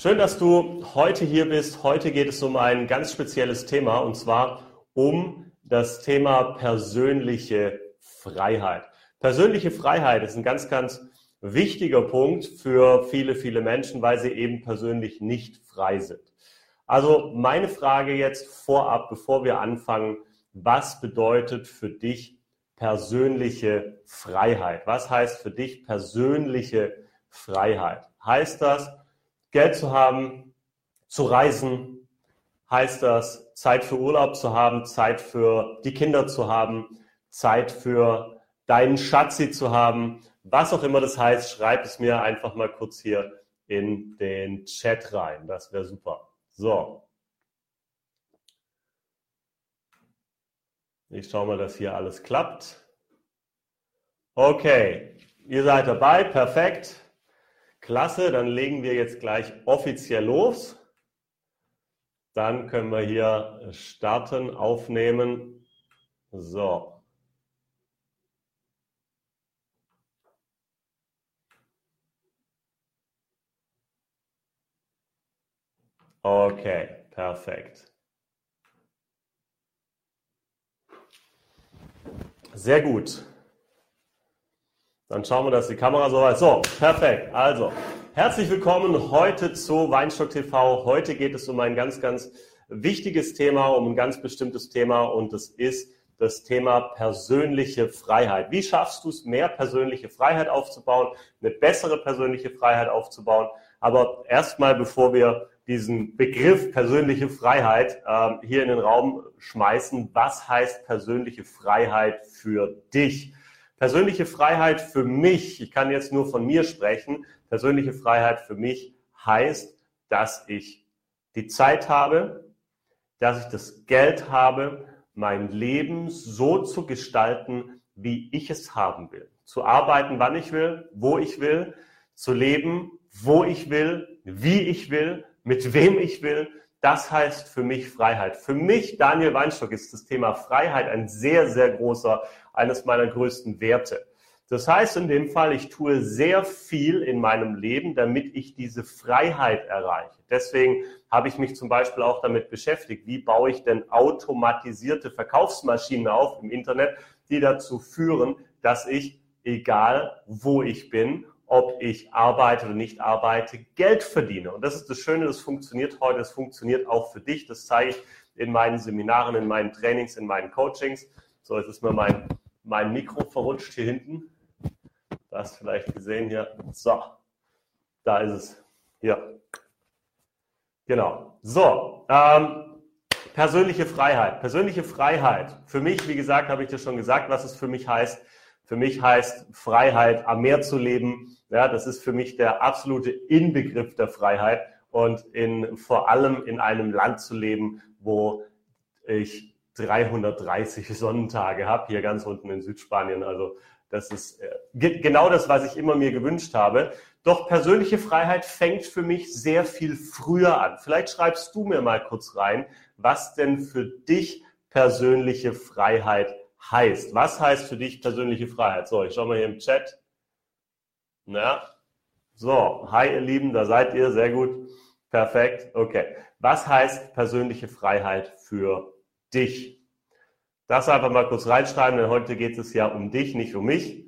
Schön, dass du heute hier bist. Heute geht es um ein ganz spezielles Thema und zwar um das Thema persönliche Freiheit. Persönliche Freiheit ist ein ganz, ganz wichtiger Punkt für viele, viele Menschen, weil sie eben persönlich nicht frei sind. Also meine Frage jetzt vorab, bevor wir anfangen, was bedeutet für dich persönliche Freiheit? Was heißt für dich persönliche Freiheit? Heißt das, Geld zu haben, zu reisen, heißt das Zeit für Urlaub zu haben, Zeit für die Kinder zu haben, Zeit für deinen Schatzi zu haben, was auch immer das heißt, schreib es mir einfach mal kurz hier in den Chat rein. Das wäre super. So. Ich schaue mal, dass hier alles klappt. Okay, ihr seid dabei, perfekt. Klasse, dann legen wir jetzt gleich offiziell los. Dann können wir hier starten, aufnehmen. So. Okay, perfekt. Sehr gut. Dann schauen wir, dass die Kamera so weit. So, perfekt. Also, herzlich willkommen heute zu Weinstock TV. Heute geht es um ein ganz, ganz wichtiges Thema, um ein ganz bestimmtes Thema und das ist das Thema persönliche Freiheit. Wie schaffst du es, mehr persönliche Freiheit aufzubauen, eine bessere persönliche Freiheit aufzubauen? Aber erstmal, bevor wir diesen Begriff persönliche Freiheit äh, hier in den Raum schmeißen, was heißt persönliche Freiheit für dich? Persönliche Freiheit für mich, ich kann jetzt nur von mir sprechen, persönliche Freiheit für mich heißt, dass ich die Zeit habe, dass ich das Geld habe, mein Leben so zu gestalten, wie ich es haben will. Zu arbeiten, wann ich will, wo ich will, zu leben, wo ich will, wie ich will, mit wem ich will. Das heißt für mich Freiheit. Für mich, Daniel Weinstock, ist das Thema Freiheit ein sehr, sehr großer eines meiner größten Werte. Das heißt in dem Fall, ich tue sehr viel in meinem Leben, damit ich diese Freiheit erreiche. Deswegen habe ich mich zum Beispiel auch damit beschäftigt, wie baue ich denn automatisierte Verkaufsmaschinen auf im Internet, die dazu führen, dass ich, egal wo ich bin, ob ich arbeite oder nicht arbeite, Geld verdiene. Und das ist das Schöne, das funktioniert heute, das funktioniert auch für dich. Das zeige ich in meinen Seminaren, in meinen Trainings, in meinen Coachings. So, jetzt ist mir mein mein Mikro verrutscht hier hinten. Da hast du vielleicht gesehen hier. So, da ist es. Hier. Genau. So, ähm, persönliche Freiheit. Persönliche Freiheit. Für mich, wie gesagt, habe ich dir schon gesagt, was es für mich heißt. Für mich heißt Freiheit, am Meer zu leben. Ja, das ist für mich der absolute Inbegriff der Freiheit und in, vor allem in einem Land zu leben, wo ich 330 Sonnentage habe, hier ganz unten in Südspanien. Also das ist äh, genau das, was ich immer mir gewünscht habe. Doch persönliche Freiheit fängt für mich sehr viel früher an. Vielleicht schreibst du mir mal kurz rein, was denn für dich persönliche Freiheit heißt. Was heißt für dich persönliche Freiheit? So, ich schau mal hier im Chat. Na, so, hi ihr Lieben, da seid ihr, sehr gut. Perfekt, okay. Was heißt persönliche Freiheit für dich. Das einfach mal kurz reinschreiben, denn heute geht es ja um dich, nicht um mich.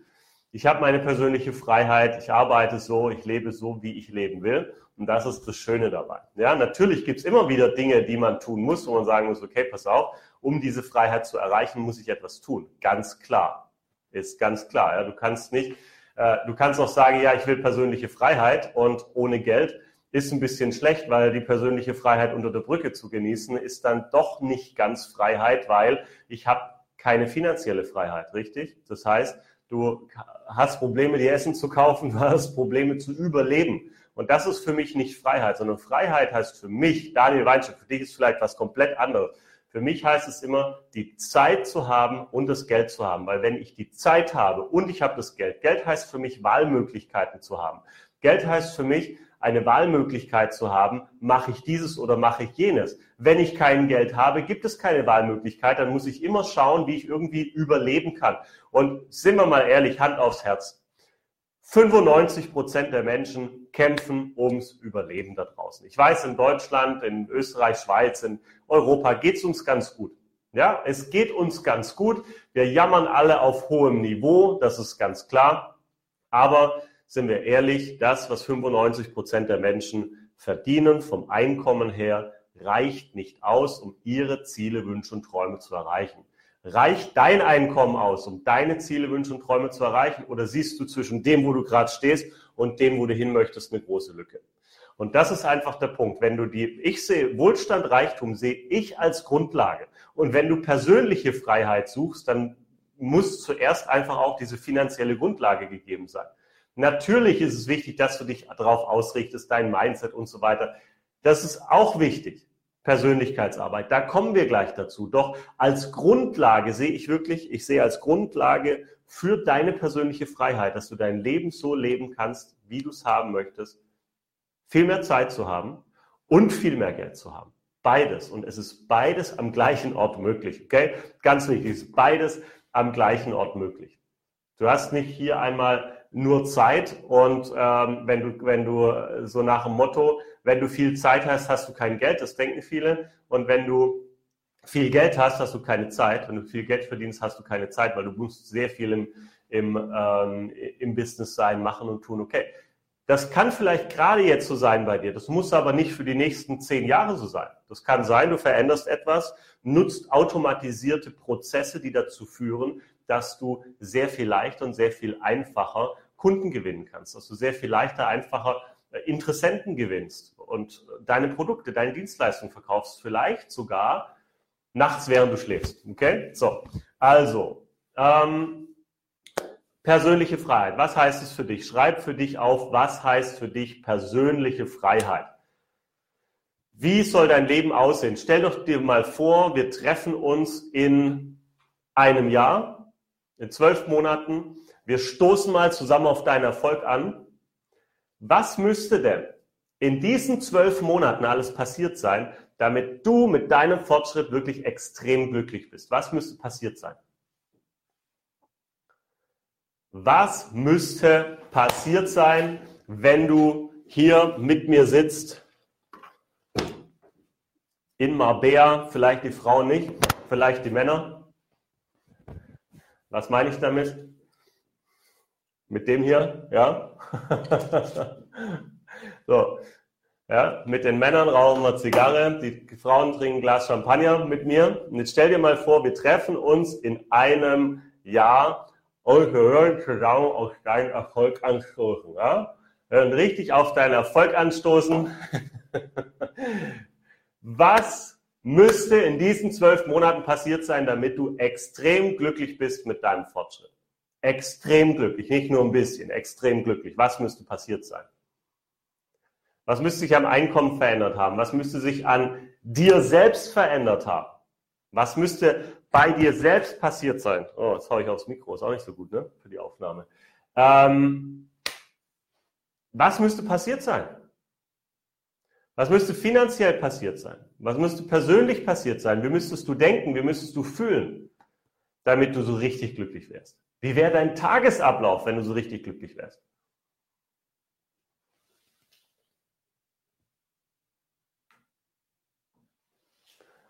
Ich habe meine persönliche Freiheit, ich arbeite so, ich lebe so, wie ich leben will. Und das ist das Schöne dabei. Ja, natürlich gibt es immer wieder Dinge, die man tun muss, wo man sagen muss, okay, pass auf, um diese Freiheit zu erreichen, muss ich etwas tun. Ganz klar. Ist ganz klar. Ja, du kannst nicht, äh, du kannst auch sagen, ja, ich will persönliche Freiheit und ohne Geld ist ein bisschen schlecht, weil die persönliche Freiheit unter der Brücke zu genießen ist dann doch nicht ganz Freiheit, weil ich habe keine finanzielle Freiheit, richtig? Das heißt, du hast Probleme, dir Essen zu kaufen, du hast Probleme zu überleben. Und das ist für mich nicht Freiheit, sondern Freiheit heißt für mich, Daniel Weinstein, für dich ist vielleicht was komplett anderes. Für mich heißt es immer, die Zeit zu haben und das Geld zu haben. Weil wenn ich die Zeit habe und ich habe das Geld, Geld heißt für mich, Wahlmöglichkeiten zu haben. Geld heißt für mich, eine Wahlmöglichkeit zu haben, mache ich dieses oder mache ich jenes. Wenn ich kein Geld habe, gibt es keine Wahlmöglichkeit, dann muss ich immer schauen, wie ich irgendwie überleben kann. Und sind wir mal ehrlich, Hand aufs Herz. 95 Prozent der Menschen kämpfen ums Überleben da draußen. Ich weiß, in Deutschland, in Österreich, Schweiz, in Europa geht es uns ganz gut. Ja, es geht uns ganz gut. Wir jammern alle auf hohem Niveau, das ist ganz klar. Aber sind wir ehrlich, das, was 95 Prozent der Menschen verdienen vom Einkommen her, reicht nicht aus, um ihre Ziele, Wünsche und Träume zu erreichen. Reicht dein Einkommen aus, um deine Ziele, Wünsche und Träume zu erreichen? Oder siehst du zwischen dem, wo du gerade stehst und dem, wo du hin möchtest, eine große Lücke? Und das ist einfach der Punkt. Wenn du die, ich sehe Wohlstand, Reichtum sehe ich als Grundlage. Und wenn du persönliche Freiheit suchst, dann muss zuerst einfach auch diese finanzielle Grundlage gegeben sein. Natürlich ist es wichtig, dass du dich darauf ausrichtest, dein Mindset und so weiter. Das ist auch wichtig. Persönlichkeitsarbeit. Da kommen wir gleich dazu. Doch als Grundlage sehe ich wirklich, ich sehe als Grundlage für deine persönliche Freiheit, dass du dein Leben so leben kannst, wie du es haben möchtest, viel mehr Zeit zu haben und viel mehr Geld zu haben. Beides. Und es ist beides am gleichen Ort möglich. Okay? Ganz wichtig, es ist beides am gleichen Ort möglich. Du hast nicht hier einmal nur Zeit und ähm, wenn du, wenn du so nach dem Motto, wenn du viel Zeit hast, hast du kein Geld, das denken viele. Und wenn du viel Geld hast, hast du keine Zeit. Wenn du viel Geld verdienst, hast du keine Zeit, weil du musst sehr viel im, im, ähm, im Business sein, machen und tun. Okay, das kann vielleicht gerade jetzt so sein bei dir. Das muss aber nicht für die nächsten zehn Jahre so sein. Das kann sein, du veränderst etwas, nutzt automatisierte Prozesse, die dazu führen, dass du sehr viel leichter und sehr viel einfacher Kunden gewinnen kannst, dass du sehr viel leichter, einfacher Interessenten gewinnst und deine Produkte, deine Dienstleistungen verkaufst, vielleicht sogar nachts, während du schläfst. Okay? So, also, ähm, persönliche Freiheit. Was heißt es für dich? Schreib für dich auf, was heißt für dich persönliche Freiheit? Wie soll dein Leben aussehen? Stell doch dir mal vor, wir treffen uns in einem Jahr, in zwölf Monaten. Wir stoßen mal zusammen auf deinen Erfolg an was müsste denn in diesen zwölf Monaten alles passiert sein, damit du mit deinem Fortschritt wirklich extrem glücklich bist? Was müsste passiert sein? Was müsste passiert sein, wenn du hier mit mir sitzt? In Marbella, vielleicht die Frauen nicht, vielleicht die Männer. Was meine ich damit? Mit dem hier, ja? so, ja, mit den Männern rauchen wir Zigarre, die Frauen trinken ein Glas Champagner mit mir. Und jetzt stell dir mal vor, wir treffen uns in einem Jahr und wir hören zusammen auf deinen Erfolg anstoßen. Ja? Hören richtig auf deinen Erfolg anstoßen. Was müsste in diesen zwölf Monaten passiert sein, damit du extrem glücklich bist mit deinem Fortschritt? extrem glücklich, nicht nur ein bisschen, extrem glücklich. Was müsste passiert sein? Was müsste sich am Einkommen verändert haben? Was müsste sich an dir selbst verändert haben? Was müsste bei dir selbst passiert sein? Oh, jetzt haue ich aufs Mikro, ist auch nicht so gut, ne? Für die Aufnahme. Ähm, was müsste passiert sein? Was müsste finanziell passiert sein? Was müsste persönlich passiert sein? Wie müsstest du denken? Wie müsstest du fühlen, damit du so richtig glücklich wärst? Wie wäre dein Tagesablauf, wenn du so richtig glücklich wärst?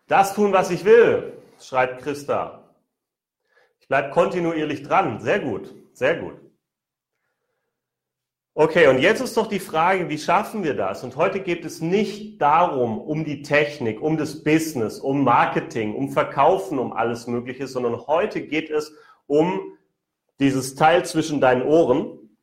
Das tun, was ich will, schreibt Christa. Ich bleibe kontinuierlich dran. Sehr gut, sehr gut. Okay, und jetzt ist doch die Frage, wie schaffen wir das? Und heute geht es nicht darum, um die Technik, um das Business, um Marketing, um Verkaufen, um alles Mögliche, sondern heute geht es um dieses Teil zwischen deinen Ohren.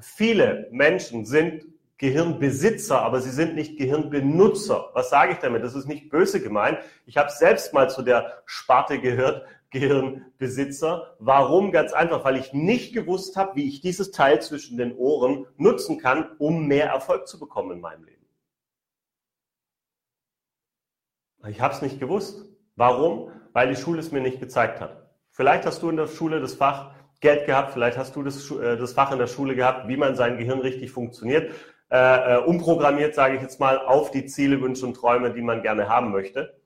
Viele Menschen sind Gehirnbesitzer, aber sie sind nicht Gehirnbenutzer. Was sage ich damit? Das ist nicht böse gemeint. Ich habe selbst mal zu der Sparte gehört, Gehirnbesitzer. Warum? Ganz einfach, weil ich nicht gewusst habe, wie ich dieses Teil zwischen den Ohren nutzen kann, um mehr Erfolg zu bekommen in meinem Leben. Ich habe es nicht gewusst. Warum? Weil die Schule es mir nicht gezeigt hat. Vielleicht hast du in der Schule das Fach Geld gehabt, vielleicht hast du das, äh, das Fach in der Schule gehabt, wie man sein Gehirn richtig funktioniert, äh, äh, umprogrammiert, sage ich jetzt mal, auf die Ziele, Wünsche und Träume, die man gerne haben möchte.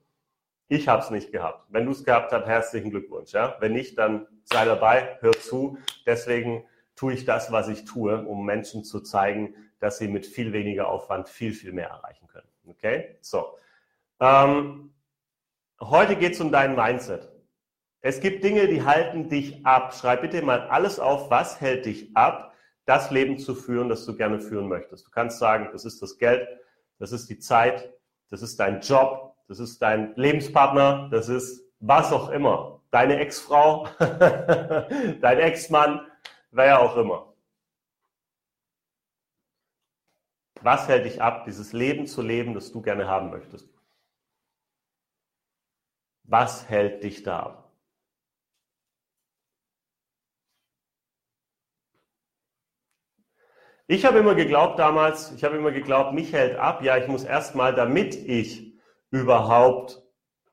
Ich habe es nicht gehabt. Wenn du es gehabt hast, herzlichen Glückwunsch. Ja? Wenn nicht, dann sei dabei, hör zu. Deswegen tue ich das, was ich tue, um Menschen zu zeigen, dass sie mit viel weniger Aufwand viel, viel mehr erreichen können. Okay? So. Ähm, heute geht es um dein Mindset. Es gibt Dinge, die halten dich ab. Schreib bitte mal alles auf, was hält dich ab, das Leben zu führen, das du gerne führen möchtest. Du kannst sagen, das ist das Geld, das ist die Zeit, das ist dein Job, das ist dein Lebenspartner, das ist was auch immer. Deine Ex-Frau, dein Ex-Mann, wer auch immer. Was hält dich ab, dieses Leben zu leben, das du gerne haben möchtest? Was hält dich da ab? Ich habe immer geglaubt damals, ich habe immer geglaubt, mich hält ab, ja, ich muss erstmal, damit ich überhaupt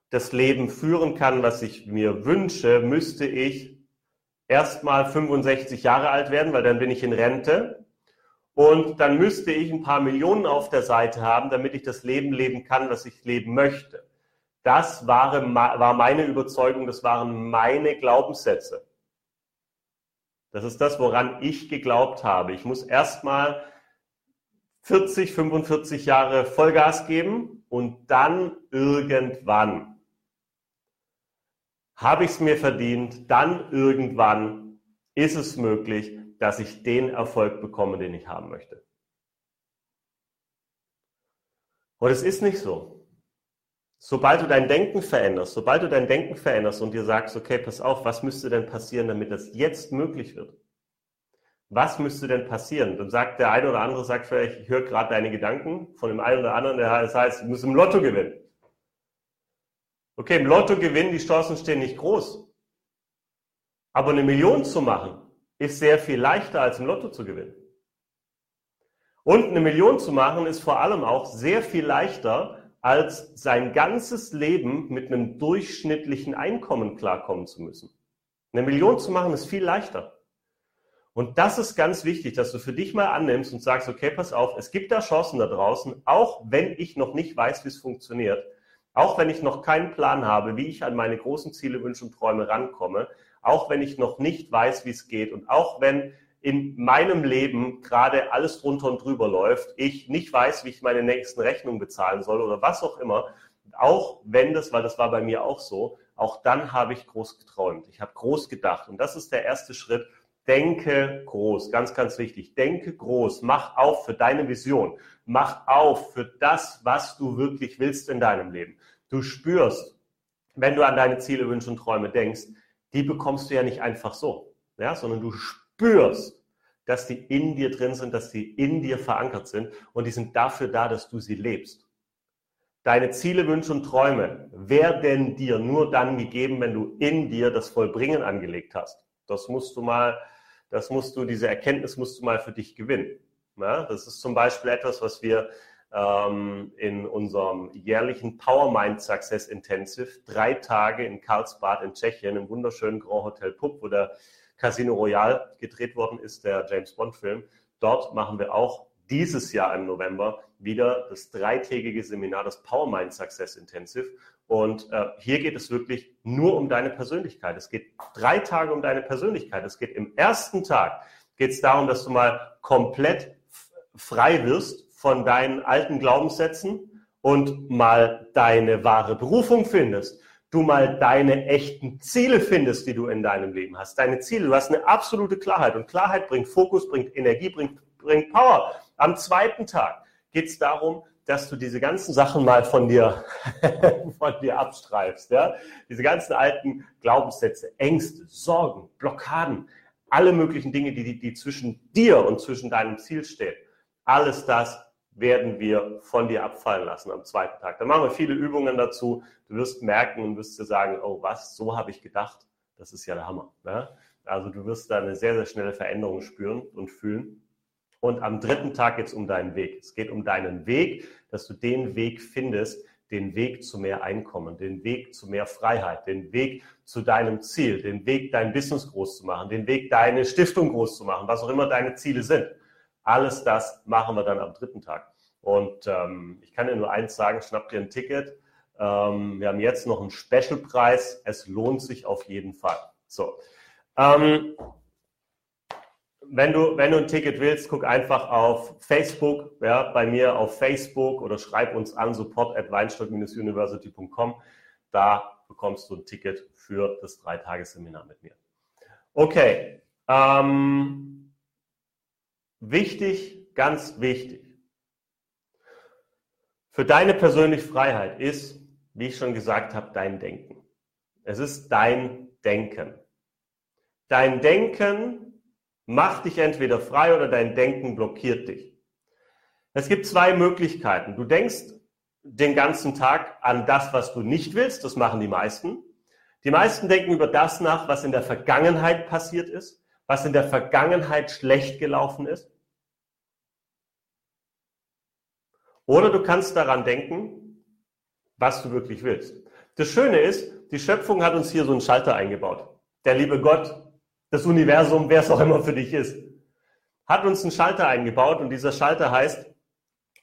das Leben führen kann, was ich mir wünsche, müsste ich erstmal 65 Jahre alt werden, weil dann bin ich in Rente. Und dann müsste ich ein paar Millionen auf der Seite haben, damit ich das Leben leben kann, was ich leben möchte. Das war, war meine Überzeugung, das waren meine Glaubenssätze. Das ist das, woran ich geglaubt habe. Ich muss erstmal 40, 45 Jahre Vollgas geben und dann irgendwann habe ich es mir verdient, dann irgendwann ist es möglich, dass ich den Erfolg bekomme, den ich haben möchte. Und es ist nicht so. Sobald du dein Denken veränderst, sobald du dein Denken veränderst und dir sagst, okay, pass auf, was müsste denn passieren, damit das jetzt möglich wird? Was müsste denn passieren? Dann sagt der eine oder andere, sagt vielleicht, ich höre gerade deine Gedanken von dem einen oder anderen, das heißt, ich muss im Lotto gewinnen. Okay, im Lotto gewinnen, die Chancen stehen nicht groß. Aber eine Million zu machen, ist sehr viel leichter als im Lotto zu gewinnen. Und eine Million zu machen, ist vor allem auch sehr viel leichter, als sein ganzes Leben mit einem durchschnittlichen Einkommen klarkommen zu müssen. Eine Million zu machen ist viel leichter. Und das ist ganz wichtig, dass du für dich mal annimmst und sagst, okay, pass auf, es gibt da Chancen da draußen, auch wenn ich noch nicht weiß, wie es funktioniert, auch wenn ich noch keinen Plan habe, wie ich an meine großen Ziele, Wünsche und Träume rankomme, auch wenn ich noch nicht weiß, wie es geht und auch wenn in meinem Leben gerade alles drunter und drüber läuft, ich nicht weiß, wie ich meine nächsten Rechnungen bezahlen soll oder was auch immer, auch wenn das, weil das war bei mir auch so, auch dann habe ich groß geträumt. Ich habe groß gedacht und das ist der erste Schritt. Denke groß, ganz, ganz wichtig. Denke groß, mach auf für deine Vision, mach auf für das, was du wirklich willst in deinem Leben. Du spürst, wenn du an deine Ziele, Wünsche und Träume denkst, die bekommst du ja nicht einfach so, ja, sondern du spürst, spürst, dass die in dir drin sind, dass die in dir verankert sind und die sind dafür da, dass du sie lebst. Deine Ziele, Wünsche und Träume werden dir nur dann gegeben, wenn du in dir das Vollbringen angelegt hast. Das musst du mal, das musst du, diese Erkenntnis musst du mal für dich gewinnen. Ja, das ist zum Beispiel etwas, was wir ähm, in unserem jährlichen Power Mind Success Intensive drei Tage in Karlsbad in Tschechien im wunderschönen Grand Hotel Pup, wo der Casino Royale gedreht worden ist, der James Bond-Film. Dort machen wir auch dieses Jahr im November wieder das dreitägige Seminar, das Power Mind Success Intensive. Und äh, hier geht es wirklich nur um deine Persönlichkeit. Es geht drei Tage um deine Persönlichkeit. Es geht im ersten Tag geht es darum, dass du mal komplett frei wirst von deinen alten Glaubenssätzen und mal deine wahre Berufung findest du mal deine echten Ziele findest, die du in deinem Leben hast. Deine Ziele, du hast eine absolute Klarheit und Klarheit bringt Fokus, bringt Energie, bringt, bringt Power. Am zweiten Tag geht es darum, dass du diese ganzen Sachen mal von dir, von dir abstreifst. Ja? Diese ganzen alten Glaubenssätze, Ängste, Sorgen, Blockaden, alle möglichen Dinge, die, die zwischen dir und zwischen deinem Ziel stehen. Alles das werden wir von dir abfallen lassen am zweiten Tag. Dann machen wir viele Übungen dazu. Du wirst merken und wirst dir sagen, oh was, so habe ich gedacht. Das ist ja der Hammer. Ne? Also du wirst da eine sehr, sehr schnelle Veränderung spüren und fühlen. Und am dritten Tag geht es um deinen Weg. Es geht um deinen Weg, dass du den Weg findest, den Weg zu mehr Einkommen, den Weg zu mehr Freiheit, den Weg zu deinem Ziel, den Weg, dein Business groß zu machen, den Weg, deine Stiftung groß zu machen, was auch immer deine Ziele sind. Alles das machen wir dann am dritten Tag. Und ähm, ich kann dir nur eins sagen, schnapp dir ein Ticket. Ähm, wir haben jetzt noch einen Specialpreis. Es lohnt sich auf jeden Fall. So. Ähm, wenn du, wenn du ein Ticket willst, guck einfach auf Facebook, ja, bei mir auf Facebook oder schreib uns an support at weinstock-university.com. Da bekommst du ein Ticket für das Dreitagesseminar mit mir. Okay. Ähm, wichtig, ganz wichtig. Für deine persönliche Freiheit ist, wie ich schon gesagt habe, dein Denken. Es ist dein Denken. Dein Denken macht dich entweder frei oder dein Denken blockiert dich. Es gibt zwei Möglichkeiten. Du denkst den ganzen Tag an das, was du nicht willst. Das machen die meisten. Die meisten denken über das nach, was in der Vergangenheit passiert ist, was in der Vergangenheit schlecht gelaufen ist. Oder du kannst daran denken, was du wirklich willst. Das Schöne ist, die Schöpfung hat uns hier so einen Schalter eingebaut. Der liebe Gott, das Universum, wer es auch immer für dich ist, hat uns einen Schalter eingebaut und dieser Schalter heißt,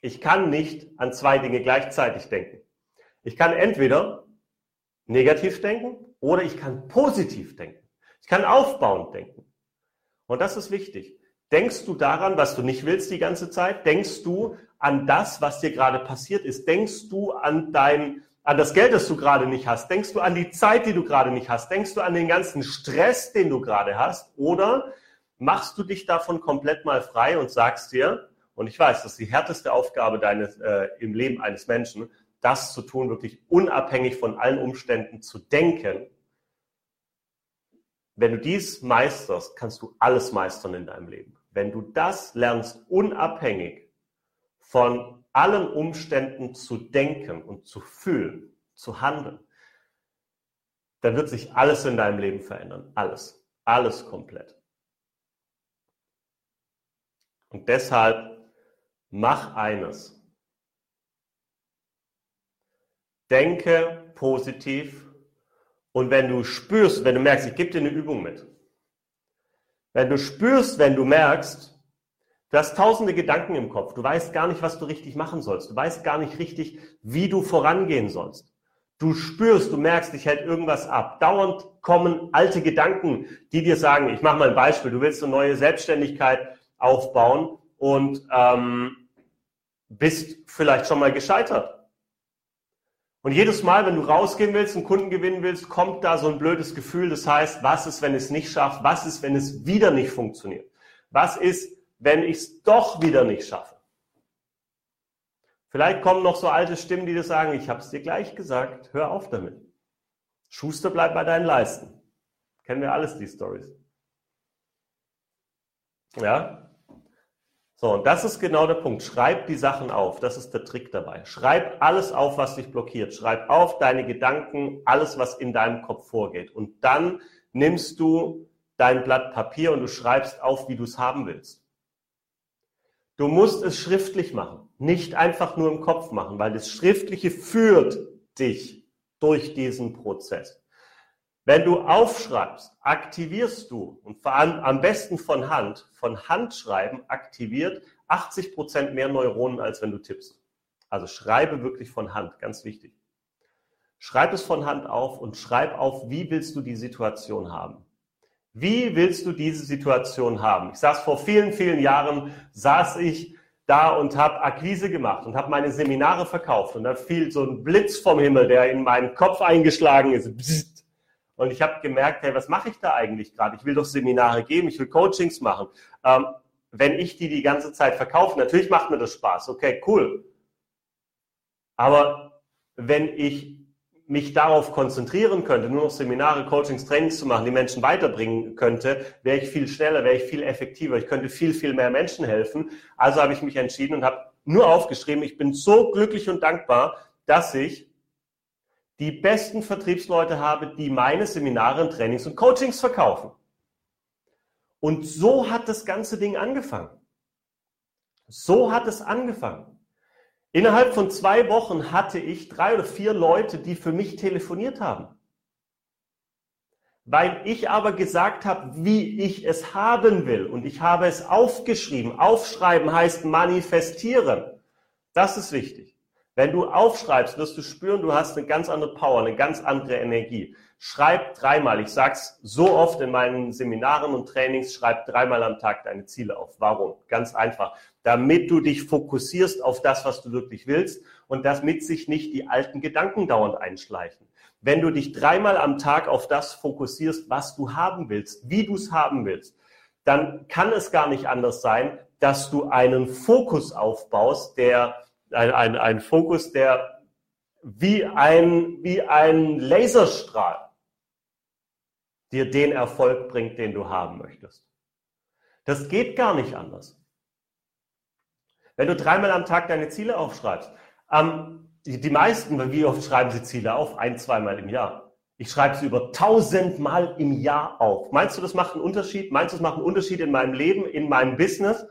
ich kann nicht an zwei Dinge gleichzeitig denken. Ich kann entweder negativ denken oder ich kann positiv denken. Ich kann aufbauend denken. Und das ist wichtig. Denkst du daran, was du nicht willst die ganze Zeit? Denkst du an das, was dir gerade passiert ist? Denkst du an dein, an das Geld, das du gerade nicht hast? Denkst du an die Zeit, die du gerade nicht hast? Denkst du an den ganzen Stress, den du gerade hast? Oder machst du dich davon komplett mal frei und sagst dir, und ich weiß, das ist die härteste Aufgabe deines, äh, im Leben eines Menschen, das zu tun, wirklich unabhängig von allen Umständen zu denken. Wenn du dies meisterst, kannst du alles meistern in deinem Leben. Wenn du das lernst, unabhängig von allen Umständen zu denken und zu fühlen, zu handeln, dann wird sich alles in deinem Leben verändern. Alles. Alles komplett. Und deshalb mach eines. denke positiv und wenn du spürst, wenn du merkst, ich gebe dir eine Übung mit. Wenn du spürst, wenn du merkst, du hast tausende Gedanken im Kopf, du weißt gar nicht, was du richtig machen sollst, du weißt gar nicht richtig, wie du vorangehen sollst. Du spürst, du merkst, dich hält irgendwas ab. Dauernd kommen alte Gedanken, die dir sagen, ich mache mal ein Beispiel, du willst eine neue Selbstständigkeit aufbauen und ähm, bist vielleicht schon mal gescheitert und jedes Mal, wenn du rausgehen willst, einen Kunden gewinnen willst, kommt da so ein blödes Gefühl. Das heißt, was ist, wenn es nicht schafft? Was ist, wenn es wieder nicht funktioniert? Was ist, wenn ich es doch wieder nicht schaffe? Vielleicht kommen noch so alte Stimmen, die dir sagen, ich habe es dir gleich gesagt, hör auf damit. Schuster bleibt bei deinen Leisten. Kennen wir alles, die Stories. Ja? So, und das ist genau der Punkt. Schreib die Sachen auf. Das ist der Trick dabei. Schreib alles auf, was dich blockiert. Schreib auf deine Gedanken, alles, was in deinem Kopf vorgeht. Und dann nimmst du dein Blatt Papier und du schreibst auf, wie du es haben willst. Du musst es schriftlich machen, nicht einfach nur im Kopf machen, weil das Schriftliche führt dich durch diesen Prozess. Wenn du aufschreibst, aktivierst du und vor allem am besten von Hand, von Handschreiben aktiviert 80 Prozent mehr Neuronen, als wenn du tippst. Also schreibe wirklich von Hand, ganz wichtig. Schreib es von Hand auf und schreib auf, wie willst du die Situation haben? Wie willst du diese Situation haben? Ich saß vor vielen, vielen Jahren, saß ich da und habe Akquise gemacht und habe meine Seminare verkauft und da fiel so ein Blitz vom Himmel, der in meinen Kopf eingeschlagen ist. Psst und ich habe gemerkt, hey, was mache ich da eigentlich gerade? Ich will doch Seminare geben, ich will Coachings machen. Ähm, wenn ich die die ganze Zeit verkaufe, natürlich macht mir das Spaß. Okay, cool. Aber wenn ich mich darauf konzentrieren könnte, nur noch Seminare, Coachings, Trainings zu machen, die Menschen weiterbringen könnte, wäre ich viel schneller, wäre ich viel effektiver. Ich könnte viel, viel mehr Menschen helfen. Also habe ich mich entschieden und habe nur aufgeschrieben, ich bin so glücklich und dankbar, dass ich die besten Vertriebsleute habe, die meine Seminare, Trainings und Coachings verkaufen. Und so hat das ganze Ding angefangen. So hat es angefangen. Innerhalb von zwei Wochen hatte ich drei oder vier Leute, die für mich telefoniert haben. Weil ich aber gesagt habe, wie ich es haben will. Und ich habe es aufgeschrieben. Aufschreiben heißt manifestieren. Das ist wichtig. Wenn du aufschreibst, wirst du spüren, du hast eine ganz andere Power, eine ganz andere Energie. Schreib dreimal. Ich sag's so oft in meinen Seminaren und Trainings, schreib dreimal am Tag deine Ziele auf. Warum? Ganz einfach. Damit du dich fokussierst auf das, was du wirklich willst und damit sich nicht die alten Gedanken dauernd einschleichen. Wenn du dich dreimal am Tag auf das fokussierst, was du haben willst, wie du es haben willst, dann kann es gar nicht anders sein, dass du einen Fokus aufbaust, der ein, ein, ein Fokus, der wie ein, wie ein Laserstrahl dir den Erfolg bringt, den du haben möchtest. Das geht gar nicht anders. Wenn du dreimal am Tag deine Ziele aufschreibst, ähm, die, die meisten, wie oft schreiben sie Ziele auf? Ein, zweimal im Jahr. Ich schreibe sie über tausendmal im Jahr auf. Meinst du, das macht einen Unterschied? Meinst du, das macht einen Unterschied in meinem Leben, in meinem Business?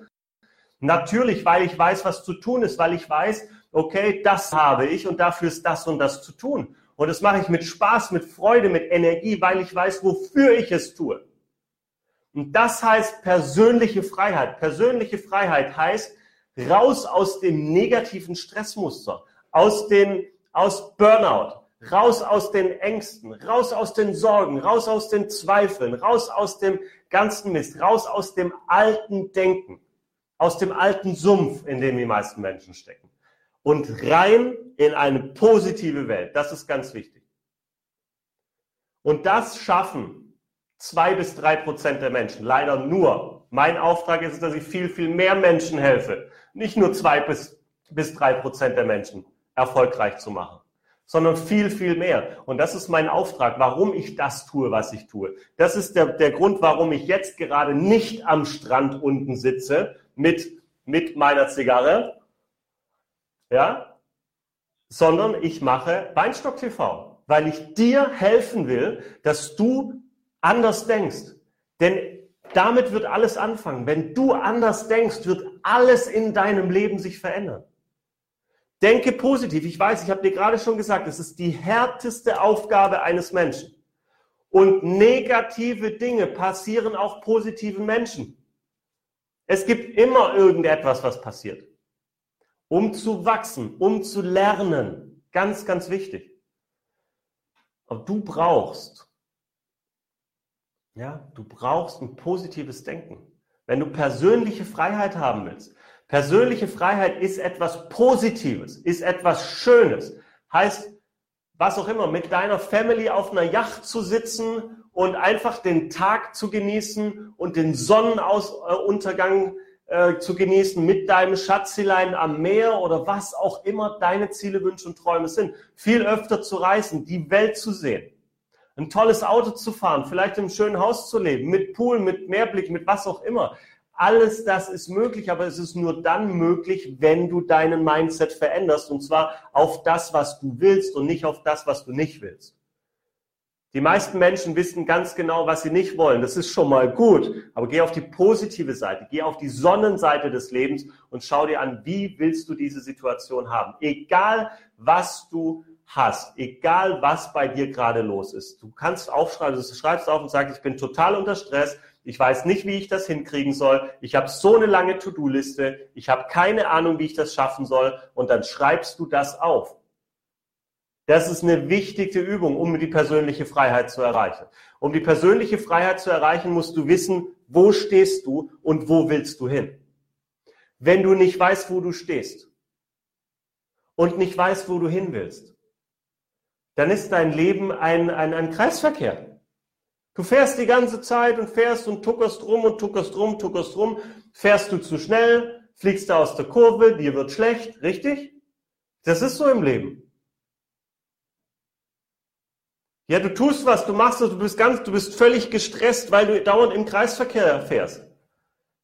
Natürlich, weil ich weiß, was zu tun ist, weil ich weiß, okay, das habe ich und dafür ist das und das zu tun. Und das mache ich mit Spaß, mit Freude, mit Energie, weil ich weiß, wofür ich es tue. Und das heißt persönliche Freiheit. Persönliche Freiheit heißt raus aus dem negativen Stressmuster, aus den, aus Burnout, raus aus den Ängsten, raus aus den Sorgen, raus aus den Zweifeln, raus aus dem ganzen Mist, raus aus dem alten Denken aus dem alten Sumpf, in dem die meisten Menschen stecken. Und rein in eine positive Welt. Das ist ganz wichtig. Und das schaffen zwei bis drei Prozent der Menschen. Leider nur. Mein Auftrag ist, dass ich viel, viel mehr Menschen helfe. Nicht nur zwei bis, bis drei Prozent der Menschen erfolgreich zu machen sondern viel, viel mehr. Und das ist mein Auftrag, warum ich das tue, was ich tue. Das ist der, der Grund, warum ich jetzt gerade nicht am Strand unten sitze mit, mit meiner Zigarre, ja, sondern ich mache Weinstock TV, weil ich dir helfen will, dass du anders denkst. Denn damit wird alles anfangen. Wenn du anders denkst, wird alles in deinem Leben sich verändern. Denke positiv. Ich weiß, ich habe dir gerade schon gesagt, es ist die härteste Aufgabe eines Menschen. Und negative Dinge passieren auch positiven Menschen. Es gibt immer irgendetwas, was passiert. Um zu wachsen, um zu lernen. Ganz, ganz wichtig. Aber du brauchst, ja, du brauchst ein positives Denken. Wenn du persönliche Freiheit haben willst. Persönliche Freiheit ist etwas Positives, ist etwas Schönes. Heißt, was auch immer, mit deiner Family auf einer Yacht zu sitzen und einfach den Tag zu genießen und den Sonnenuntergang äh, zu genießen mit deinem Schatzelein am Meer oder was auch immer deine Ziele, Wünsche und Träume sind. Viel öfter zu reisen, die Welt zu sehen, ein tolles Auto zu fahren, vielleicht im schönen Haus zu leben, mit Pool, mit Meerblick, mit was auch immer. Alles das ist möglich, aber es ist nur dann möglich, wenn du deinen Mindset veränderst und zwar auf das, was du willst und nicht auf das, was du nicht willst. Die meisten Menschen wissen ganz genau, was sie nicht wollen. Das ist schon mal gut. Aber geh auf die positive Seite, geh auf die Sonnenseite des Lebens und schau dir an, wie willst du diese Situation haben. Egal, was du hast, egal, was bei dir gerade los ist. Du kannst aufschreiben, du schreibst auf und sagst, ich bin total unter Stress. Ich weiß nicht, wie ich das hinkriegen soll. Ich habe so eine lange To-Do-Liste. Ich habe keine Ahnung, wie ich das schaffen soll. Und dann schreibst du das auf. Das ist eine wichtige Übung, um die persönliche Freiheit zu erreichen. Um die persönliche Freiheit zu erreichen, musst du wissen, wo stehst du und wo willst du hin. Wenn du nicht weißt, wo du stehst und nicht weißt, wo du hin willst, dann ist dein Leben ein, ein, ein Kreisverkehr. Du fährst die ganze Zeit und fährst und tuckerst rum und tuckerst rum, tuckerst rum. Fährst du zu schnell, fliegst du aus der Kurve, dir wird schlecht, richtig? Das ist so im Leben. Ja, du tust was, du machst es, du bist ganz, du bist völlig gestresst, weil du dauernd im Kreisverkehr fährst.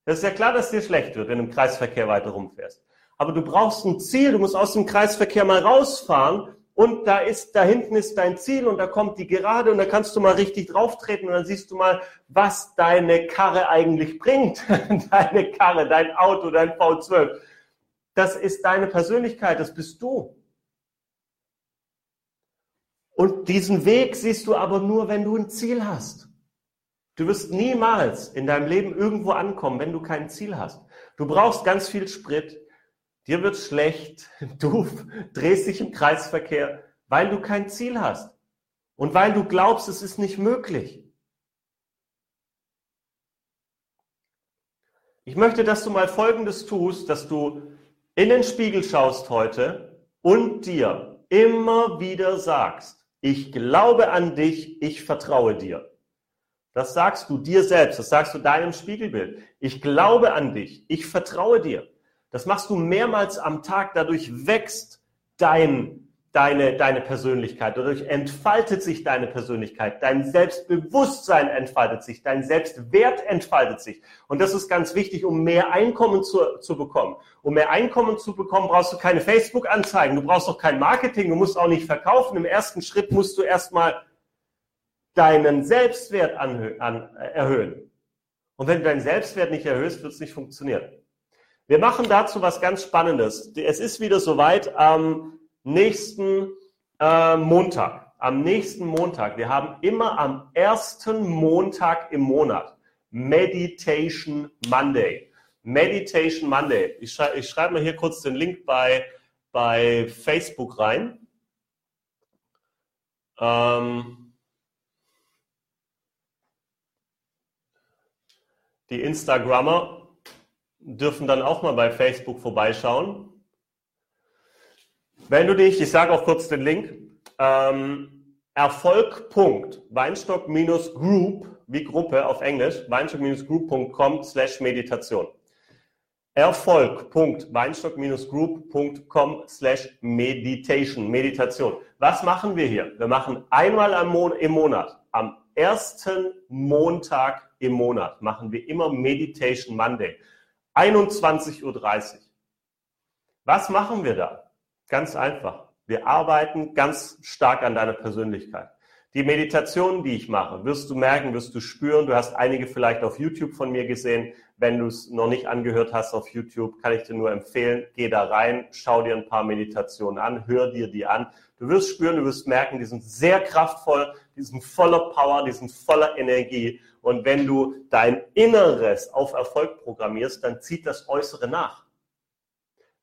Das ist ja klar, dass dir schlecht wird, wenn du im Kreisverkehr weiter rumfährst. Aber du brauchst ein Ziel, du musst aus dem Kreisverkehr mal rausfahren und da ist, da hinten ist dein Ziel und da kommt die Gerade und da kannst du mal richtig drauftreten und dann siehst du mal, was deine Karre eigentlich bringt. deine Karre, dein Auto, dein V12. Das ist deine Persönlichkeit, das bist du. Und diesen Weg siehst du aber nur, wenn du ein Ziel hast. Du wirst niemals in deinem Leben irgendwo ankommen, wenn du kein Ziel hast. Du brauchst ganz viel Sprit. dir wird schlecht, du drehst dich im Kreisverkehr, weil du kein Ziel hast und weil du glaubst, es ist nicht möglich. Ich möchte, dass du mal Folgendes tust, dass du in den Spiegel schaust heute und dir immer wieder sagst, ich glaube an dich, ich vertraue dir. Das sagst du dir selbst, das sagst du deinem Spiegelbild. Ich glaube an dich, ich vertraue dir. Das machst du mehrmals am Tag, dadurch wächst dein, deine, deine Persönlichkeit, dadurch entfaltet sich deine Persönlichkeit, dein Selbstbewusstsein entfaltet sich, dein Selbstwert entfaltet sich. Und das ist ganz wichtig, um mehr Einkommen zu, zu bekommen. Um mehr Einkommen zu bekommen, brauchst du keine Facebook-Anzeigen, du brauchst auch kein Marketing, du musst auch nicht verkaufen. Im ersten Schritt musst du erstmal deinen Selbstwert an, an, erhöhen. Und wenn du deinen Selbstwert nicht erhöhst, wird es nicht funktionieren. Wir machen dazu was ganz Spannendes. Es ist wieder soweit am nächsten äh, Montag. Am nächsten Montag. Wir haben immer am ersten Montag im Monat Meditation Monday. Meditation Monday. Ich, schrei ich schreibe mal hier kurz den Link bei, bei Facebook rein. Ähm, Die Instagrammer dürfen dann auch mal bei Facebook vorbeischauen. Wenn du dich, ich sage auch kurz den Link, ähm, Erfolg.weinstock-group, wie Gruppe auf Englisch, weinstock-group.com slash Meditation. Erfolg.weinstock-group.com slash Meditation, Meditation. Was machen wir hier? Wir machen einmal im Monat, am ersten Montag im Monat machen wir immer Meditation Monday. 21.30 Uhr. Was machen wir da? Ganz einfach. Wir arbeiten ganz stark an deiner Persönlichkeit. Die Meditationen, die ich mache, wirst du merken, wirst du spüren. Du hast einige vielleicht auf YouTube von mir gesehen. Wenn du es noch nicht angehört hast auf YouTube, kann ich dir nur empfehlen, geh da rein, schau dir ein paar Meditationen an, hör dir die an. Du wirst spüren, du wirst merken, die sind sehr kraftvoll, die sind voller Power, die sind voller Energie. Und wenn du dein Inneres auf Erfolg programmierst, dann zieht das Äußere nach.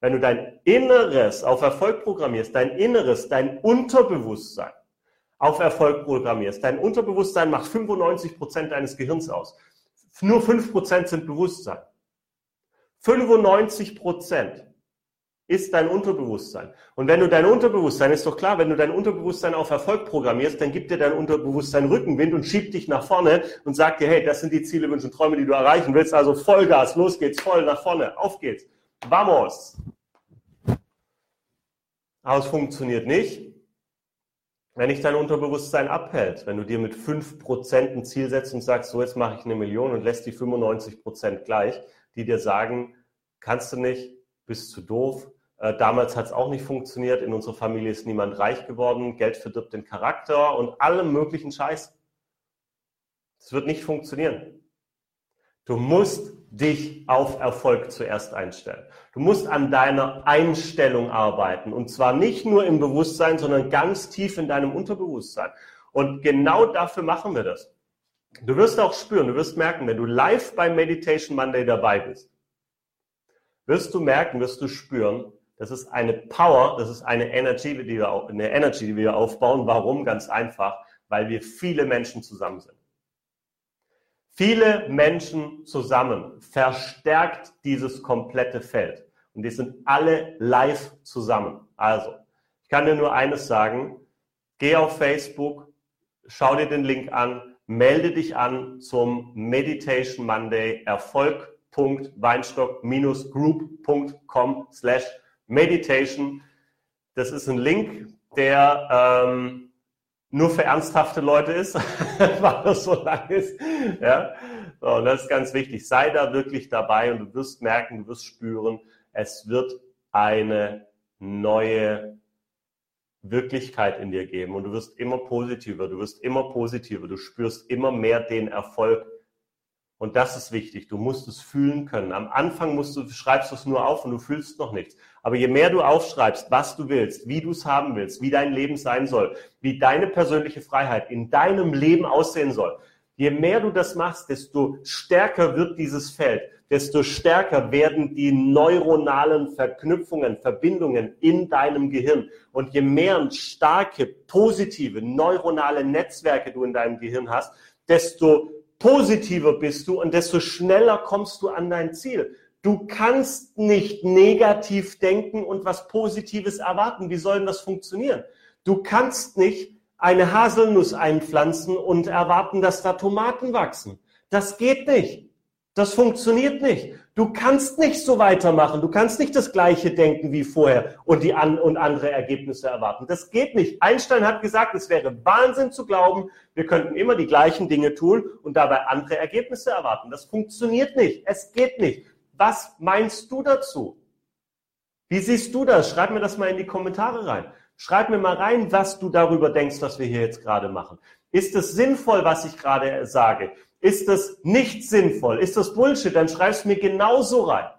Wenn du dein Inneres auf Erfolg programmierst, dein Inneres, dein Unterbewusstsein auf Erfolg programmierst, dein Unterbewusstsein macht 95 Prozent deines Gehirns aus. Nur 5 Prozent sind Bewusstsein. 95 Prozent ist dein Unterbewusstsein. Und wenn du dein Unterbewusstsein, ist doch klar, wenn du dein Unterbewusstsein auf Erfolg programmierst, dann gibt dir dein Unterbewusstsein Rückenwind und schiebt dich nach vorne und sagt dir, hey, das sind die Ziele, Wünsche und Träume, die du erreichen willst. Also Vollgas, los geht's, voll nach vorne, auf geht's. Vamos! Aber es funktioniert nicht, wenn dich dein Unterbewusstsein abhält. Wenn du dir mit 5% ein Ziel setzt und sagst, so jetzt mache ich eine Million und lässt die 95% gleich, die dir sagen, kannst du nicht, bist zu doof, äh, damals hat es auch nicht funktioniert. In unserer Familie ist niemand reich geworden. Geld verdirbt den Charakter und allem möglichen Scheiß. Es wird nicht funktionieren. Du musst dich auf Erfolg zuerst einstellen. Du musst an deiner Einstellung arbeiten. Und zwar nicht nur im Bewusstsein, sondern ganz tief in deinem Unterbewusstsein. Und genau dafür machen wir das. Du wirst auch spüren, du wirst merken, wenn du live beim Meditation Monday dabei bist, wirst du merken, wirst du spüren, das ist eine Power, das ist eine Energy, die wir, eine Energy, die wir aufbauen. Warum? Ganz einfach, weil wir viele Menschen zusammen sind. Viele Menschen zusammen verstärkt dieses komplette Feld. Und die sind alle live zusammen. Also, ich kann dir nur eines sagen. Geh auf Facebook, schau dir den Link an, melde dich an zum Meditation Monday erfolg.weinstock-group.com slash Meditation. Das ist ein Link, der ähm, nur für ernsthafte Leute ist, weil das so lang ist. Ja? So, und das ist ganz wichtig. Sei da wirklich dabei und du wirst merken, du wirst spüren, es wird eine neue Wirklichkeit in dir geben und du wirst immer positiver, du wirst immer positiver, du spürst immer mehr den Erfolg, und das ist wichtig. Du musst es fühlen können. Am Anfang musst du, schreibst du es nur auf und du fühlst noch nichts. Aber je mehr du aufschreibst, was du willst, wie du es haben willst, wie dein Leben sein soll, wie deine persönliche Freiheit in deinem Leben aussehen soll, Je mehr du das machst, desto stärker wird dieses Feld, desto stärker werden die neuronalen Verknüpfungen, Verbindungen in deinem Gehirn. Und je mehr starke, positive, neuronale Netzwerke du in deinem Gehirn hast, desto positiver bist du und desto schneller kommst du an dein Ziel. Du kannst nicht negativ denken und was Positives erwarten. Wie soll denn das funktionieren? Du kannst nicht eine Haselnuss einpflanzen und erwarten, dass da Tomaten wachsen. Das geht nicht. Das funktioniert nicht. Du kannst nicht so weitermachen. Du kannst nicht das gleiche denken wie vorher und die an und andere Ergebnisse erwarten. Das geht nicht. Einstein hat gesagt, es wäre Wahnsinn zu glauben, wir könnten immer die gleichen Dinge tun und dabei andere Ergebnisse erwarten. Das funktioniert nicht. Es geht nicht. Was meinst du dazu? Wie siehst du das? Schreib mir das mal in die Kommentare rein. Schreib mir mal rein, was du darüber denkst, was wir hier jetzt gerade machen. Ist es sinnvoll, was ich gerade sage? Ist es nicht sinnvoll? Ist das Bullshit? Dann schreib es mir genauso rein.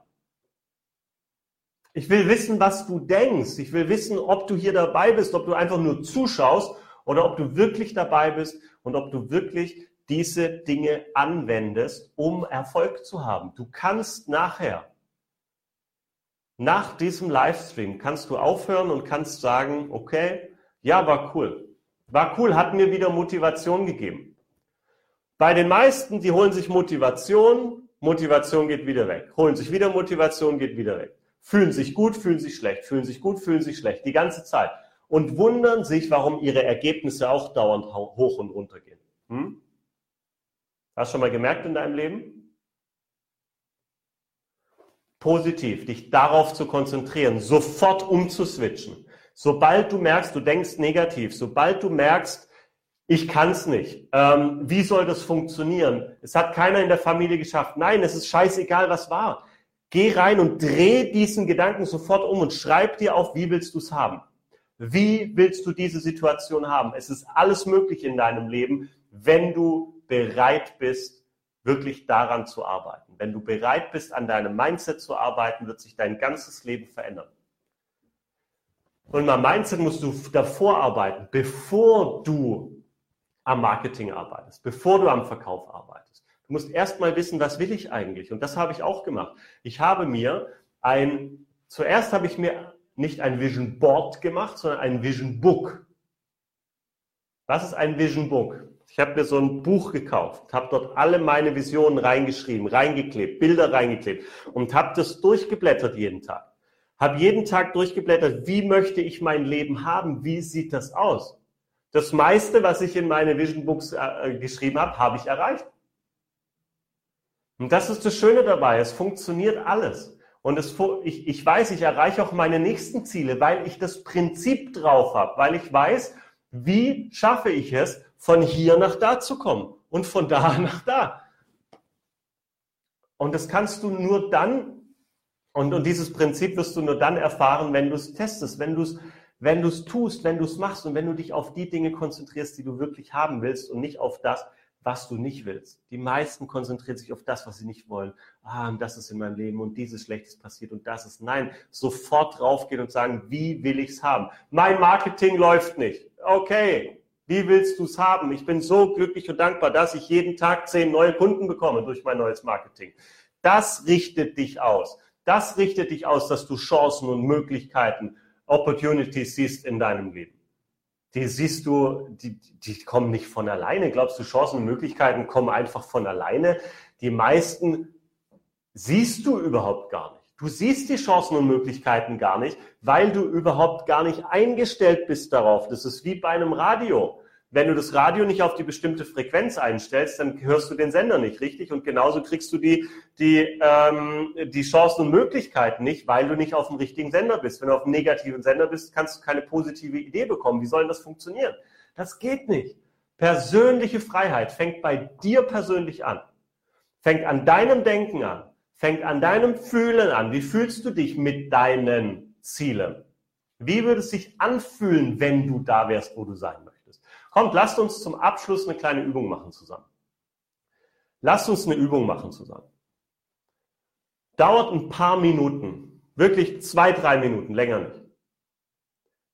Ich will wissen, was du denkst. Ich will wissen, ob du hier dabei bist, ob du einfach nur zuschaust oder ob du wirklich dabei bist und ob du wirklich diese Dinge anwendest, um Erfolg zu haben. Du kannst nachher, nach diesem Livestream, kannst du aufhören und kannst sagen, okay, ja, war cool. War cool, hat mir wieder Motivation gegeben. Bei den meisten, die holen sich Motivation, Motivation geht wieder weg. Holen sich wieder Motivation, geht wieder weg. Fühlen sich gut, fühlen sich schlecht, fühlen sich gut, fühlen sich schlecht, die ganze Zeit. Und wundern sich, warum ihre Ergebnisse auch dauernd hoch und runter gehen. Hm? Hast du schon mal gemerkt in deinem Leben? Positiv, dich darauf zu konzentrieren, sofort umzuswitchen. Sobald du merkst, du denkst negativ, sobald du merkst, ich kann es nicht, ähm, wie soll das funktionieren? Es hat keiner in der Familie geschafft. Nein, es ist scheißegal, was war. Geh rein und dreh diesen Gedanken sofort um und schreib dir auf, wie willst du es haben? Wie willst du diese Situation haben? Es ist alles möglich in deinem Leben, wenn du bereit bist, wirklich daran zu arbeiten. Wenn du bereit bist, an deinem Mindset zu arbeiten, wird sich dein ganzes Leben verändern. Und beim Mindset musst du davor arbeiten, bevor du am Marketing arbeitest, bevor du am Verkauf arbeitest. Du musst erstmal wissen, was will ich eigentlich? Und das habe ich auch gemacht. Ich habe mir ein, zuerst habe ich mir nicht ein Vision Board gemacht, sondern ein Vision Book. Was ist ein Vision Book? Ich habe mir so ein Buch gekauft, habe dort alle meine Visionen reingeschrieben, reingeklebt, Bilder reingeklebt und habe das durchgeblättert jeden Tag. Habe jeden Tag durchgeblättert, wie möchte ich mein Leben haben, wie sieht das aus. Das meiste, was ich in meine Vision Books äh, geschrieben habe, habe ich erreicht. Und das ist das Schöne dabei, es funktioniert alles. Und es, ich, ich weiß, ich erreiche auch meine nächsten Ziele, weil ich das Prinzip drauf habe, weil ich weiß, wie schaffe ich es, von hier nach da zu kommen und von da nach da. Und das kannst du nur dann, und, und dieses Prinzip wirst du nur dann erfahren, wenn du es testest, wenn du es wenn du es tust, wenn du es machst und wenn du dich auf die Dinge konzentrierst, die du wirklich haben willst und nicht auf das, was du nicht willst. Die meisten konzentrieren sich auf das, was sie nicht wollen. Ah, das ist in meinem Leben und dieses Schlechtes passiert und das ist. Nein, sofort draufgehen und sagen, wie will ich es haben? Mein Marketing läuft nicht. Okay, wie willst du es haben? Ich bin so glücklich und dankbar, dass ich jeden Tag zehn neue Kunden bekomme durch mein neues Marketing. Das richtet dich aus. Das richtet dich aus, dass du Chancen und Möglichkeiten, Opportunities siehst in deinem Leben. Die siehst du, die, die kommen nicht von alleine. Glaubst du, Chancen und Möglichkeiten kommen einfach von alleine? Die meisten siehst du überhaupt gar nicht. Du siehst die Chancen und Möglichkeiten gar nicht, weil du überhaupt gar nicht eingestellt bist darauf. Das ist wie bei einem Radio. Wenn du das Radio nicht auf die bestimmte Frequenz einstellst, dann hörst du den Sender nicht richtig und genauso kriegst du die, die, ähm, die Chancen und Möglichkeiten nicht, weil du nicht auf dem richtigen Sender bist. Wenn du auf einem negativen Sender bist, kannst du keine positive Idee bekommen. Wie soll denn das funktionieren? Das geht nicht. Persönliche Freiheit fängt bei dir persönlich an. Fängt an deinem Denken an. Fängt an deinem Fühlen an. Wie fühlst du dich mit deinen Zielen? Wie würde es sich anfühlen, wenn du da wärst, wo du sein möchtest? Kommt, lasst uns zum Abschluss eine kleine Übung machen zusammen. Lasst uns eine Übung machen zusammen. Dauert ein paar Minuten. Wirklich zwei, drei Minuten, länger nicht.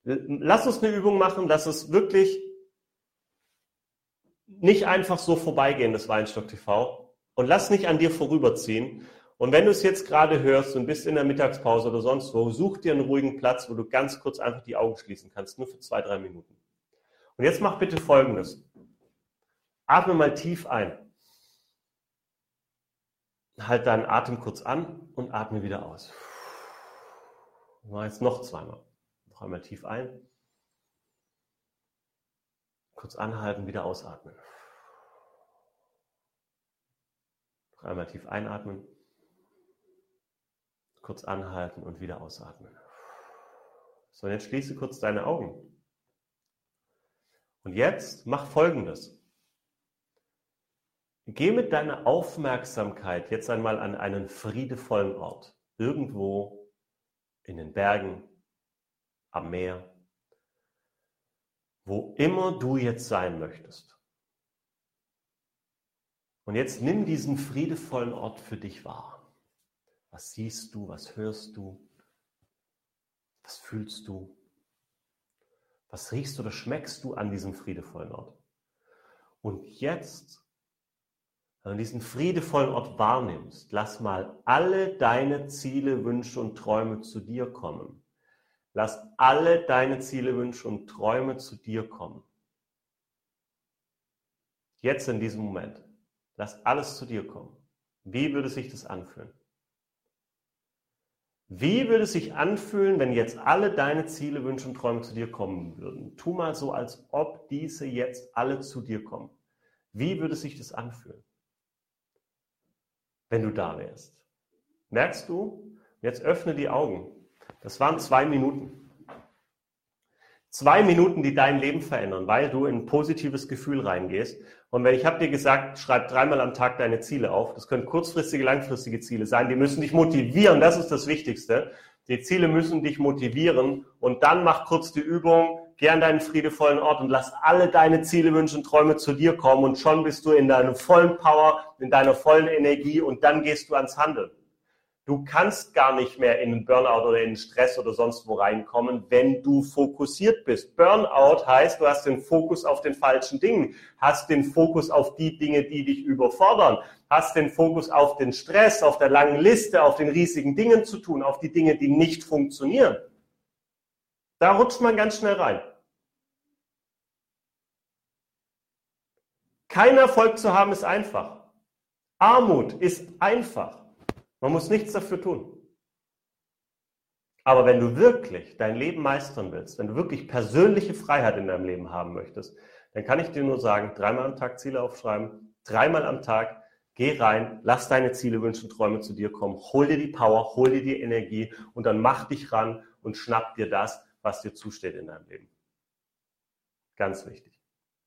Lasst uns eine Übung machen, dass es wirklich nicht einfach so vorbeigehen, das Weinstock TV. Und lass nicht an dir vorüberziehen. Und wenn du es jetzt gerade hörst und bist in der Mittagspause oder sonst wo, such dir einen ruhigen Platz, wo du ganz kurz einfach die Augen schließen kannst, nur für zwei, drei Minuten. Und jetzt mach bitte Folgendes. Atme mal tief ein. Halt deinen Atem kurz an und atme wieder aus. Mach jetzt noch zweimal. Noch einmal tief ein. Kurz anhalten, wieder ausatmen. Noch einmal tief einatmen. Kurz anhalten und wieder ausatmen. So, und jetzt schließe kurz deine Augen. Und jetzt mach Folgendes. Geh mit deiner Aufmerksamkeit jetzt einmal an einen friedevollen Ort. Irgendwo in den Bergen, am Meer, wo immer du jetzt sein möchtest. Und jetzt nimm diesen friedevollen Ort für dich wahr. Was siehst du, was hörst du, was fühlst du, was riechst oder schmeckst du an diesem friedevollen Ort. Und jetzt, wenn du diesen friedevollen Ort wahrnimmst, lass mal alle deine Ziele, Wünsche und Träume zu dir kommen. Lass alle deine Ziele, Wünsche und Träume zu dir kommen. Jetzt in diesem Moment. Lass alles zu dir kommen. Wie würde sich das anfühlen? Wie würde es sich anfühlen, wenn jetzt alle deine Ziele, Wünsche und Träume zu dir kommen würden? Tu mal so, als ob diese jetzt alle zu dir kommen. Wie würde sich das anfühlen, wenn du da wärst? Merkst du? Jetzt öffne die Augen. Das waren zwei Minuten. Zwei Minuten, die dein Leben verändern, weil du in ein positives Gefühl reingehst. Und wenn ich habe dir gesagt, schreib dreimal am Tag deine Ziele auf. Das können kurzfristige, langfristige Ziele sein. Die müssen dich motivieren. Das ist das Wichtigste. Die Ziele müssen dich motivieren. Und dann mach kurz die Übung, geh an deinen friedevollen Ort und lass alle deine Ziele, Wünsche und Träume zu dir kommen. Und schon bist du in deiner vollen Power, in deiner vollen Energie. Und dann gehst du ans Handeln. Du kannst gar nicht mehr in einen Burnout oder in einen Stress oder sonst wo reinkommen, wenn du fokussiert bist. Burnout heißt, du hast den Fokus auf den falschen Dingen, hast den Fokus auf die Dinge, die dich überfordern, hast den Fokus auf den Stress, auf der langen Liste, auf den riesigen Dingen zu tun, auf die Dinge, die nicht funktionieren. Da rutscht man ganz schnell rein. Kein Erfolg zu haben ist einfach. Armut ist einfach. Man muss nichts dafür tun. Aber wenn du wirklich dein Leben meistern willst, wenn du wirklich persönliche Freiheit in deinem Leben haben möchtest, dann kann ich dir nur sagen, dreimal am Tag Ziele aufschreiben, dreimal am Tag, geh rein, lass deine Ziele, Wünsche und Träume zu dir kommen, hol dir die Power, hol dir die Energie und dann mach dich ran und schnapp dir das, was dir zusteht in deinem Leben. Ganz wichtig.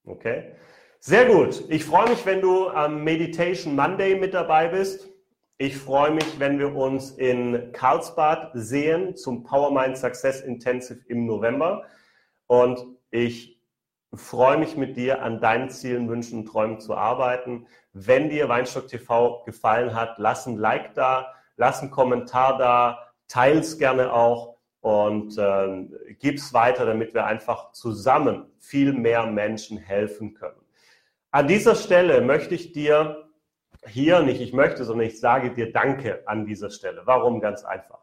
Okay? Sehr gut. Ich freue mich, wenn du am Meditation Monday mit dabei bist. Ich freue mich, wenn wir uns in Karlsbad sehen zum PowerMind Success Intensive im November. Und ich freue mich mit dir an deinen Zielen, Wünschen und Träumen zu arbeiten. Wenn dir Weinstock TV gefallen hat, lass ein Like da, lass einen Kommentar da, teils gerne auch und äh, gib's weiter, damit wir einfach zusammen viel mehr Menschen helfen können. An dieser Stelle möchte ich dir hier nicht ich möchte, sondern ich sage dir Danke an dieser Stelle. Warum? Ganz einfach.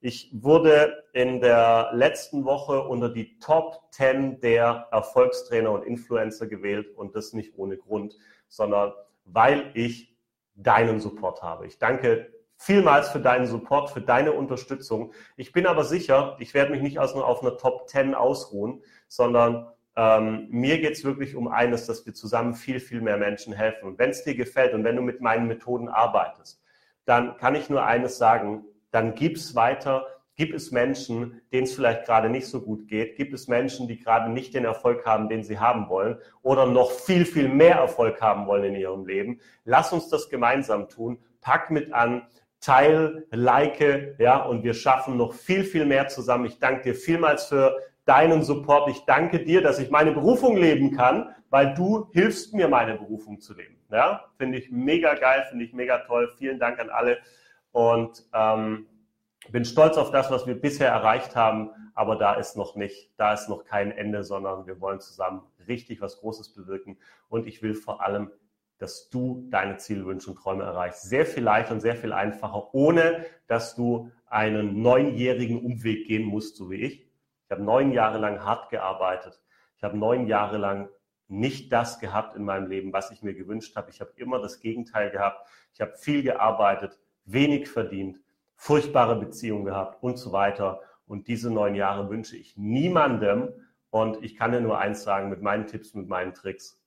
Ich wurde in der letzten Woche unter die Top 10 der Erfolgstrainer und Influencer gewählt und das nicht ohne Grund, sondern weil ich deinen Support habe. Ich danke vielmals für deinen Support, für deine Unterstützung. Ich bin aber sicher, ich werde mich nicht aus nur auf einer Top 10 ausruhen, sondern ähm, mir geht es wirklich um eines, dass wir zusammen viel, viel mehr Menschen helfen. Und wenn es dir gefällt und wenn du mit meinen Methoden arbeitest, dann kann ich nur eines sagen, dann gib es weiter, gib es Menschen, denen es vielleicht gerade nicht so gut geht, gibt es Menschen, die gerade nicht den Erfolg haben, den sie haben wollen oder noch viel, viel mehr Erfolg haben wollen in ihrem Leben. Lass uns das gemeinsam tun. Pack mit an, teil, like, ja, und wir schaffen noch viel, viel mehr zusammen. Ich danke dir vielmals für deinen Support. Ich danke dir, dass ich meine Berufung leben kann, weil du hilfst mir, meine Berufung zu leben. Ja, finde ich mega geil, finde ich mega toll. Vielen Dank an alle. Und ähm, bin stolz auf das, was wir bisher erreicht haben, aber da ist noch nicht, da ist noch kein Ende, sondern wir wollen zusammen richtig was Großes bewirken. Und ich will vor allem, dass du deine Ziele, Wünsche und Träume erreichst. Sehr viel leichter und sehr viel einfacher, ohne dass du einen neunjährigen Umweg gehen musst, so wie ich. Ich habe neun Jahre lang hart gearbeitet. Ich habe neun Jahre lang nicht das gehabt in meinem Leben, was ich mir gewünscht habe. Ich habe immer das Gegenteil gehabt. Ich habe viel gearbeitet, wenig verdient, furchtbare Beziehungen gehabt und so weiter. Und diese neun Jahre wünsche ich niemandem. Und ich kann dir nur eins sagen, mit meinen Tipps, mit meinen Tricks,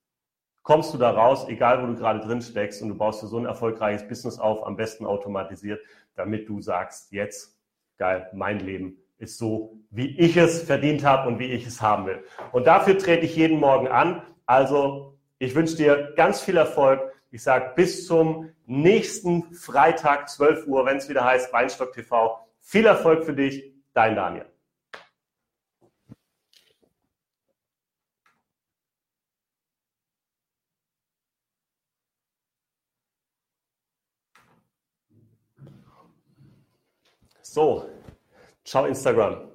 kommst du da raus, egal wo du gerade drin steckst und du baust dir so ein erfolgreiches Business auf, am besten automatisiert, damit du sagst, jetzt, geil, mein Leben ist so, wie ich es verdient habe und wie ich es haben will. Und dafür trete ich jeden Morgen an. Also, ich wünsche dir ganz viel Erfolg. Ich sage bis zum nächsten Freitag, 12 Uhr, wenn es wieder heißt Weinstock TV. Viel Erfolg für dich, dein Daniel. So, ciao Instagram.